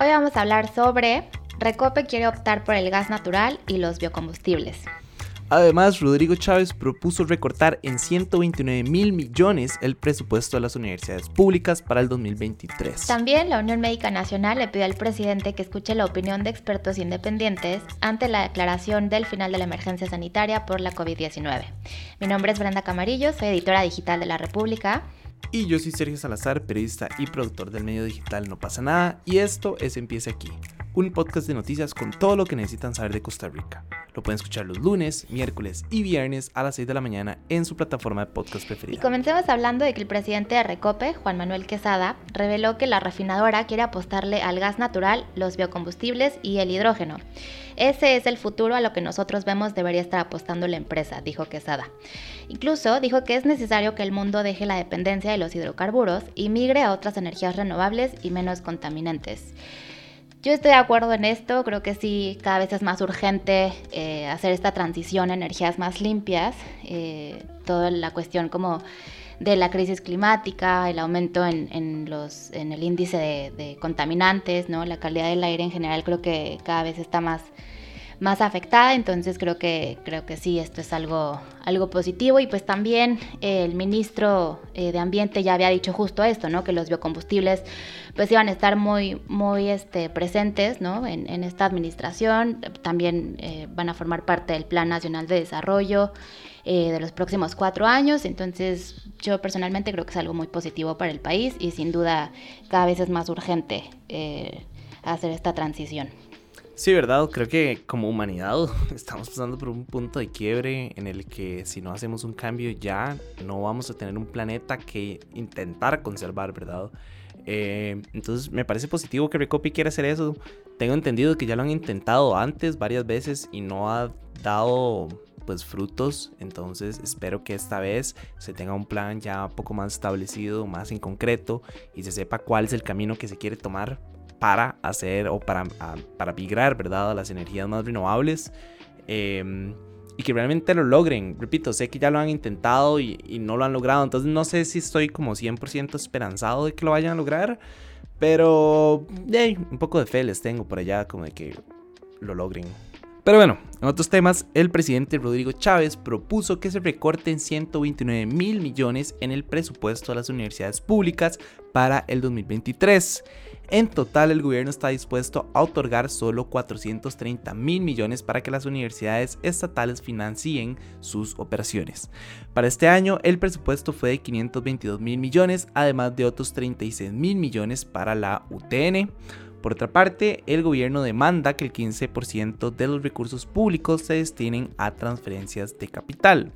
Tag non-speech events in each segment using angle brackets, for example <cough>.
Hoy vamos a hablar sobre Recope quiere optar por el gas natural y los biocombustibles. Además, Rodrigo Chávez propuso recortar en 129 mil millones el presupuesto de las universidades públicas para el 2023. También la Unión Médica Nacional le pidió al presidente que escuche la opinión de expertos independientes ante la declaración del final de la emergencia sanitaria por la COVID-19. Mi nombre es Brenda Camarillo, soy editora digital de La República. Y yo soy Sergio Salazar, periodista y productor del medio digital No pasa nada, y esto es Empieza aquí, un podcast de noticias con todo lo que necesitan saber de Costa Rica. Lo pueden escuchar los lunes, miércoles y viernes a las 6 de la mañana en su plataforma de podcast preferida. Y comencemos hablando de que el presidente de Recope, Juan Manuel Quesada, reveló que la refinadora quiere apostarle al gas natural, los biocombustibles y el hidrógeno. Ese es el futuro a lo que nosotros vemos debería estar apostando la empresa, dijo Quesada. Incluso dijo que es necesario que el mundo deje la dependencia de los hidrocarburos y migre a otras energías renovables y menos contaminantes. Yo estoy de acuerdo en esto, creo que sí, cada vez es más urgente eh, hacer esta transición a energías más limpias, eh, toda la cuestión como de la crisis climática, el aumento en, los, en el índice de, de, contaminantes, ¿no? la calidad del aire en general creo que cada vez está más más afectada, entonces creo que, creo que sí, esto es algo, algo positivo y pues también el ministro eh, de Ambiente ya había dicho justo esto, ¿no? que los biocombustibles pues iban a estar muy, muy este, presentes ¿no? en, esta administración, también eh, van a formar parte del Plan Nacional de Desarrollo eh, de los próximos cuatro años, entonces yo personalmente creo que es algo muy positivo para el país y sin duda cada vez es más urgente hacer esta transición. Sí, verdad, creo que como humanidad <laughs> estamos pasando por un punto de quiebre en el que si no hacemos un cambio ya no vamos a tener un planeta que intentar conservar, ¿verdad? Eh, entonces me parece positivo que Recopi quiera hacer eso. Tengo entendido que ya lo han intentado antes varias veces y no ha dado pues frutos. Entonces espero que esta vez se tenga un plan ya un poco más establecido, más en concreto y se sepa cuál es el camino que se quiere tomar para hacer o para, para migrar, ¿verdad? A las energías más renovables. Em, y que realmente lo logren. Repito, sé que ya lo han intentado y, no lo han logrado. Entonces no sé si estoy como 100% esperanzado de que lo vayan a lograr. Pero un poco de fe les tengo por allá como de que lo logren. Pero bueno, en otros temas, el presidente Rodrigo Chávez propuso que se recorten 129 mil millones en el presupuesto de las universidades públicas para el 2023. En total, el gobierno está dispuesto a otorgar solo 430 mil millones para que las universidades estatales financien sus operaciones. Para este año, el presupuesto fue de 522 mil millones, además de otros 36 mil millones para la UTN. Por otra parte, el gobierno demanda que el 15% de los recursos públicos se destinen a transferencias de capital.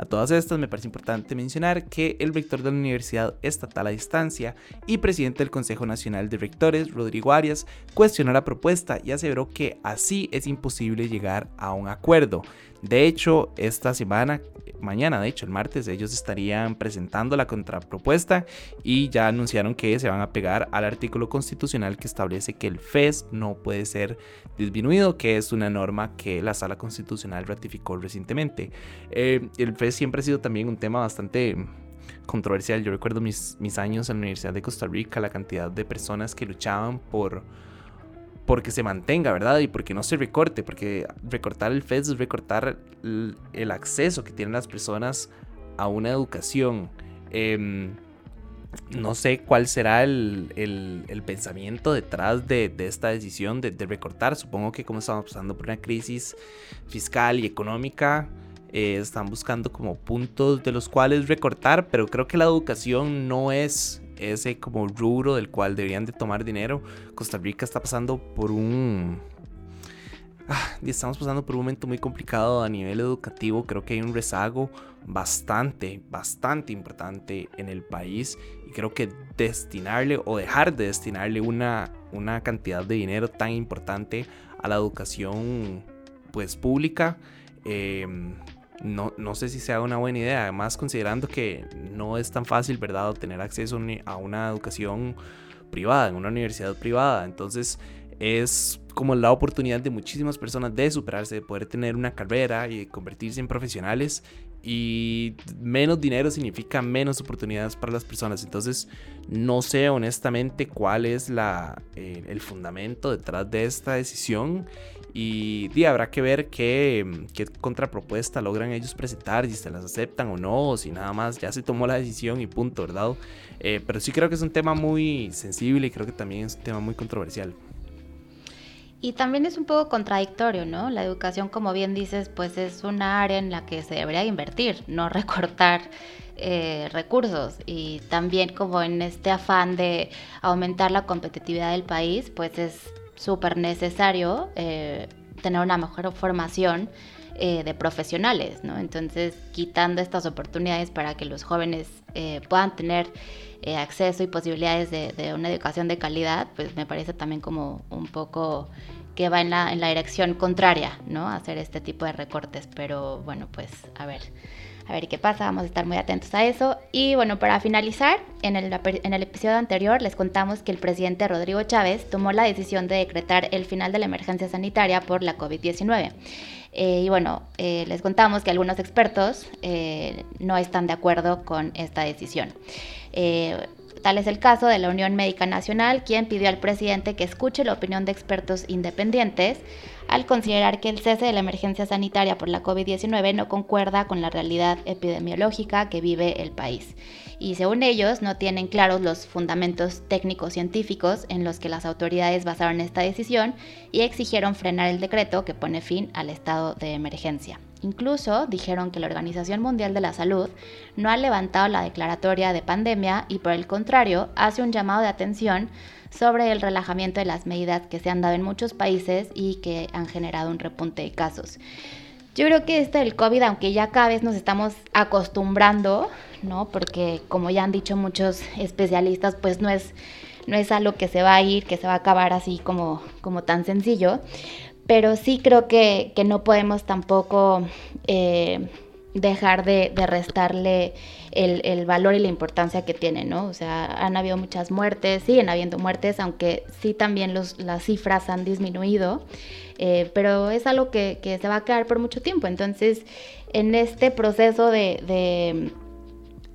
A todas estas me parece importante mencionar que el rector de la Universidad Estatal a Distancia y presidente del Consejo Nacional de Rectores, Rodrigo Arias, cuestionó la propuesta y aseveró que así es imposible llegar a un acuerdo. De hecho, esta semana, mañana, de hecho, el martes, ellos estarían presentando la contrapropuesta y ya anunciaron que se van a pegar al artículo constitucional que establece que el FES no puede ser disminuido, que es una norma que la Sala Constitucional ratificó recientemente. Eh, el FES siempre ha sido también un tema bastante controversial. Yo recuerdo mis, mis años en la Universidad de Costa Rica, la cantidad de personas que luchaban por porque se mantenga, ¿verdad? Y porque no se recorte, porque recortar el FES es recortar el, acceso que tienen las personas a una educación. Em, no sé cuál será el, pensamiento detrás de, esta decisión de, recortar. Supongo que como estamos pasando por una crisis fiscal y económica, eh, están buscando como puntos de los cuales recortar, pero creo que la educación no es ese como rubro del cual deberían de tomar dinero. Costa Rica está pasando por un... Ah, estamos pasando por un momento muy complicado a nivel educativo. Creo que hay un rezago bastante, bastante importante en el país. Y creo que destinarle o dejar de destinarle una, una cantidad de dinero tan importante a la educación pues pública eh, no, no sé si sea una buena idea, además considerando que no es tan fácil, ¿verdad?, tener acceso a una educación privada, en una universidad privada. Entonces es como la oportunidad de muchísimas personas de superarse, de poder tener una carrera y convertirse en profesionales. y menos dinero significa menos oportunidades para las personas. Entonces, no sé honestamente cuál es la, eh, el fundamento detrás de esta decisión. Y, habrá que ver qué, qué, contrapropuesta logran ellos presentar, si se las aceptan o no, o si nada más ya se tomó la decisión y punto, ¿verdad? Eh, pero sí creo que es un tema muy sensible y creo que también es un tema muy controversial. Y también es un poco contradictorio, ¿no? La educación, como bien dices, pues es una área en la que se debería invertir, no <laughs> recortar eh, recursos. Y también como en este afán de aumentar la competitividad del país, pues es súper necesario eh, tener una mejor formación eh, de profesionales, ¿no? Entonces, quitando estas oportunidades para que los jóvenes puedan tener eh, acceso y posibilidades de, una educación de calidad, pues me parece también como un poco que va en la, en la dirección contraria, ¿no? hacer este tipo de recortes, pero bueno, pues a ver, a ver qué pasa, vamos a estar muy atentos a eso. Y bueno, para finalizar, en el, episodio anterior les contamos que el presidente Rodrigo Chávez tomó la decisión de decretar el final de la emergencia sanitaria por la COVID-19. Eh, y bueno, eh, les contamos que algunos expertos no están de acuerdo con esta decisión. Eh, tal es el caso de la Unión Médica Nacional, quien pidió al presidente que escuche la opinión de expertos independientes al considerar que el cese de la emergencia sanitaria por la COVID-19 no concuerda con la realidad epidemiológica que vive el país. Y según ellos, no tienen claros los fundamentos técnicos científicos en los que las autoridades basaron esta decisión y exigieron frenar el decreto que pone fin al estado de emergencia. Incluso dijeron que la Organización Mundial de la Salud no ha levantado la declaratoria de pandemia y por el contrario hace un llamado de atención sobre el relajamiento de las medidas que se han dado en muchos países y que han generado un repunte de casos. Yo creo que este del COVID, aunque ya cada vez nos estamos acostumbrando, ¿no? Porque como ya han dicho muchos especialistas, pues no es, no es algo que se va a ir, que se va a acabar así como, como tan sencillo pero sí creo que, no podemos tampoco eh, dejar de, restarle el, valor y la importancia que tiene, ¿no? O sea, han habido muchas muertes, siguen habiendo muertes, aunque sí también los, las cifras han disminuido, eh, pero es algo que, se va a quedar por mucho tiempo. Entonces, en este proceso de,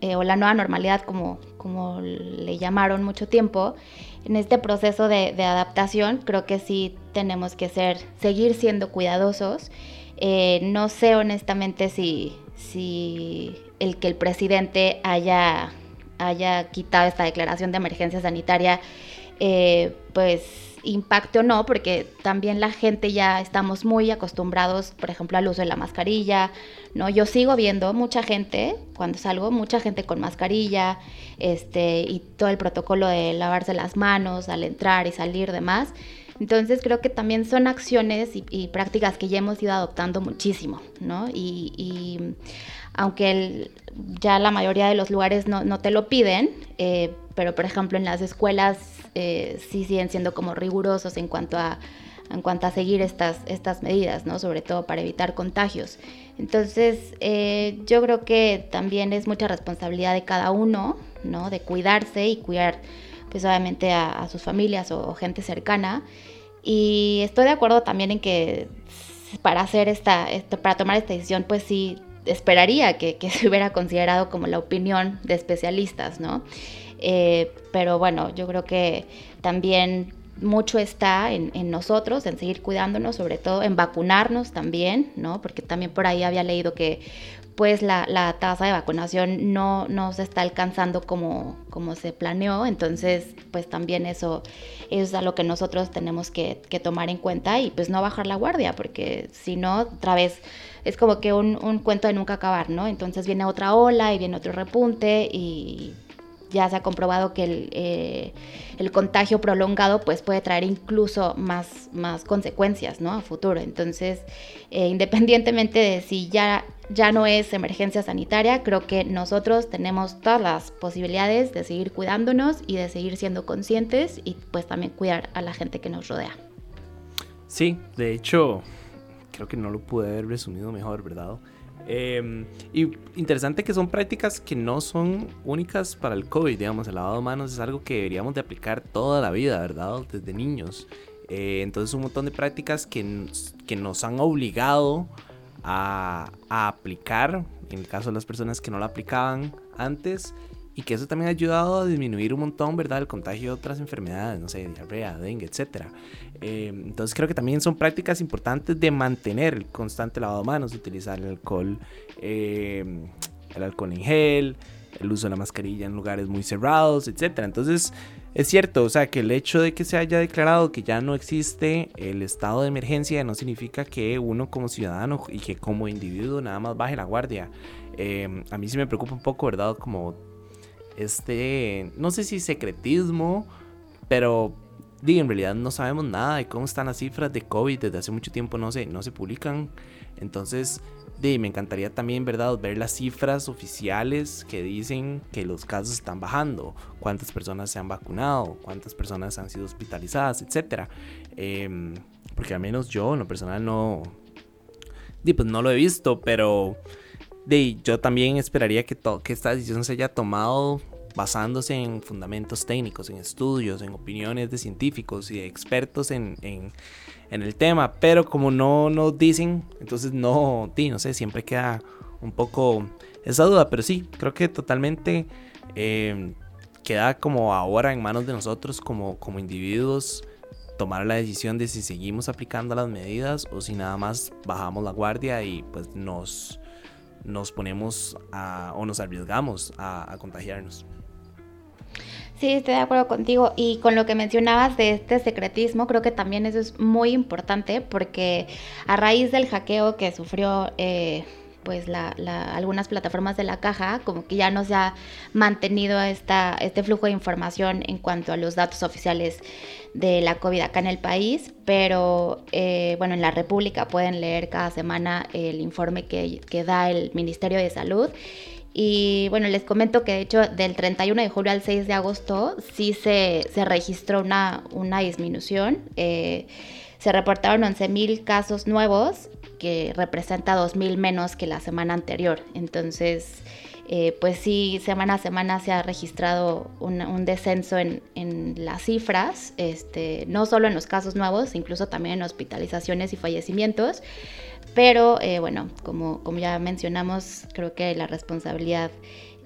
eh, o la nueva normalidad, como, como le llamaron mucho tiempo, en este proceso de, adaptación creo que sí tenemos que ser, seguir siendo cuidadosos. Eh, no sé honestamente si, si el que el presidente haya, haya quitado esta declaración de emergencia sanitaria, eh, pues impacte o no, porque también la gente ya estamos muy acostumbrados, por ejemplo, al uso de la mascarilla, ¿no? Yo sigo viendo mucha gente, cuando salgo, mucha gente con mascarilla, este, y todo el protocolo de lavarse las manos al entrar y salir, demás. Entonces creo que también son acciones y, prácticas que ya hemos ido adoptando muchísimo, ¿no? Y, aunque ya la mayoría de los lugares no, te lo piden, eh, pero por ejemplo en las escuelas eh, sí siguen siendo como rigurosos en cuanto a en cuanto a seguir estas, estas medidas, ¿no? Sobre todo para evitar contagios. Entonces, eh, yo creo que también es mucha responsabilidad de cada uno, ¿no? De cuidarse y cuidar, pues obviamente a, sus familias o, gente cercana. Y estoy de acuerdo también en que para hacer esta, para tomar esta decisión, pues sí esperaría que, que <laughs> se hubiera considerado como la opinión de especialistas, ¿no? Eh, pero bueno, yo creo que también mucho está en, nosotros, en seguir cuidándonos, sobre todo en vacunarnos también, ¿no? Porque también por ahí había leído que pues la, tasa de vacunación no, no se está alcanzando como, como se planeó, entonces pues también eso, es a lo que nosotros tenemos que, tomar en cuenta y pues no bajar la guardia, porque si no, otra vez es como que un, un cuento de nunca acabar, ¿no? Entonces viene otra ola y viene otro repunte y ya se ha comprobado que eh, el, contagio prolongado pues puede traer incluso más, más consecuencias ¿no? a futuro. Entonces, eh, independientemente de si ya, ya no es emergencia sanitaria, creo que nosotros tenemos todas las posibilidades de seguir cuidándonos y de seguir siendo conscientes y pues también cuidar a la gente que nos rodea. Sí, de hecho, creo que no lo pude haber resumido mejor, ¿verdad? Em, y interesante que son prácticas que no son únicas para el COVID, digamos, el lavado de manos es algo que deberíamos de aplicar toda la vida, ¿verdad? Desde niños. Eh, entonces un montón de prácticas que, que nos han obligado a, a aplicar, en el caso de las personas que no lo aplicaban antes, y que eso también ha ayudado a disminuir un montón, ¿verdad? El contagio de otras enfermedades, no sé, diarrea, dengue, etc. Eh, entonces creo que también son prácticas importantes de mantener el constante lavado de manos, utilizar el alcohol, eh, el alcohol en gel, el uso de la mascarilla en lugares muy cerrados, etc. Entonces es cierto, o sea, que el hecho de que se haya declarado que ya no existe el estado de emergencia no significa que uno como ciudadano y que como individuo nada más baje la guardia. Eh, a mí sí me preocupa un poco, ¿verdad? Como este, no sé si secretismo, pero en realidad no sabemos nada de cómo están las cifras de COVID, desde hace mucho tiempo no se, no se publican. Entonces, me encantaría también, ¿verdad?, ver las cifras oficiales que dicen que los casos están bajando, cuántas personas se han vacunado, cuántas personas han sido hospitalizadas, etc. Em, porque al menos yo, en lo personal, no, pues no lo he visto, pero de, yo también esperaría que, esta decisión se haya tomado basándose en fundamentos técnicos, en estudios, en opiniones de científicos y de expertos en, el tema, pero como no nos dicen, entonces no, no sé, siempre queda un poco esa duda, pero sí, creo que totalmente eh, queda como ahora en manos de nosotros como, como individuos tomar la decisión de si seguimos aplicando las medidas o si nada más bajamos la guardia y pues nos nos ponemos a, o nos arriesgamos a, contagiarnos. Sí, estoy de acuerdo contigo. Y con lo que mencionabas de este secretismo, creo que también eso es muy importante porque a raíz del hackeo que sufrió eh, pues la, algunas plataformas de la caja, como que ya no se ha mantenido esta, este flujo de información en cuanto a los datos oficiales de la COVID acá en el país, pero eh, bueno, en la República pueden leer cada semana el informe que, que da el Ministerio de Salud. Y bueno, les comento que de hecho del 31 de julio al 6 de agosto sí se, se registró una, una disminución. Eh, se reportaron 11.000 casos nuevos que representa 2.000 menos que la semana anterior. Entonces, eh, pues sí, semana a semana se ha registrado un, descenso en, las cifras, este, no solo en los casos nuevos, incluso también en hospitalizaciones y fallecimientos. Pero eh, bueno, como, como ya mencionamos, creo que la responsabilidad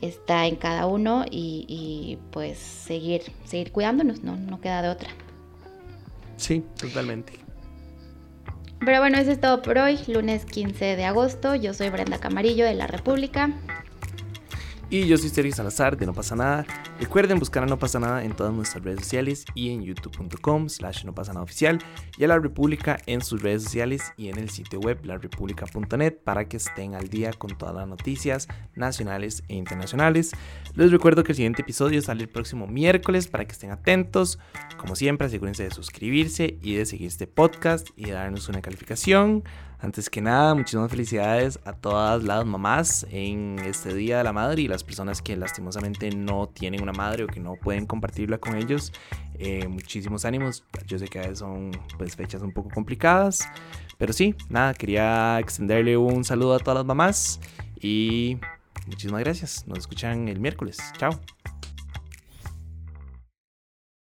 está en cada uno y, pues seguir, seguir cuidándonos, no, no queda de otra. Sí, totalmente. Pero bueno, eso es todo por hoy, lunes 15 de agosto. Yo soy Brenda Camarillo de La República. Y yo soy Sergio Salazar de No Pasa Nada. Recuerden buscar a No Pasa Nada en todas nuestras redes sociales y en youtube.com slash no pasa nada oficial y a La República en sus redes sociales y en el sitio web larepublica.net para que estén al día con todas las noticias nacionales e internacionales. Les recuerdo que el siguiente episodio sale el próximo miércoles para que estén atentos. Como siempre, asegúrense de suscribirse y de seguir este podcast y de darnos una calificación. Antes que nada, muchísimas felicidades a todas las mamás en este Día de la Madre y las personas que lastimosamente no tienen una madre o que no pueden compartirla con ellos. Eh, muchísimos ánimos. Yo sé que a veces son pues, fechas un poco complicadas. Pero sí, nada, quería extenderle un saludo a todas las mamás y muchísimas gracias. Nos escuchan el miércoles. Chao.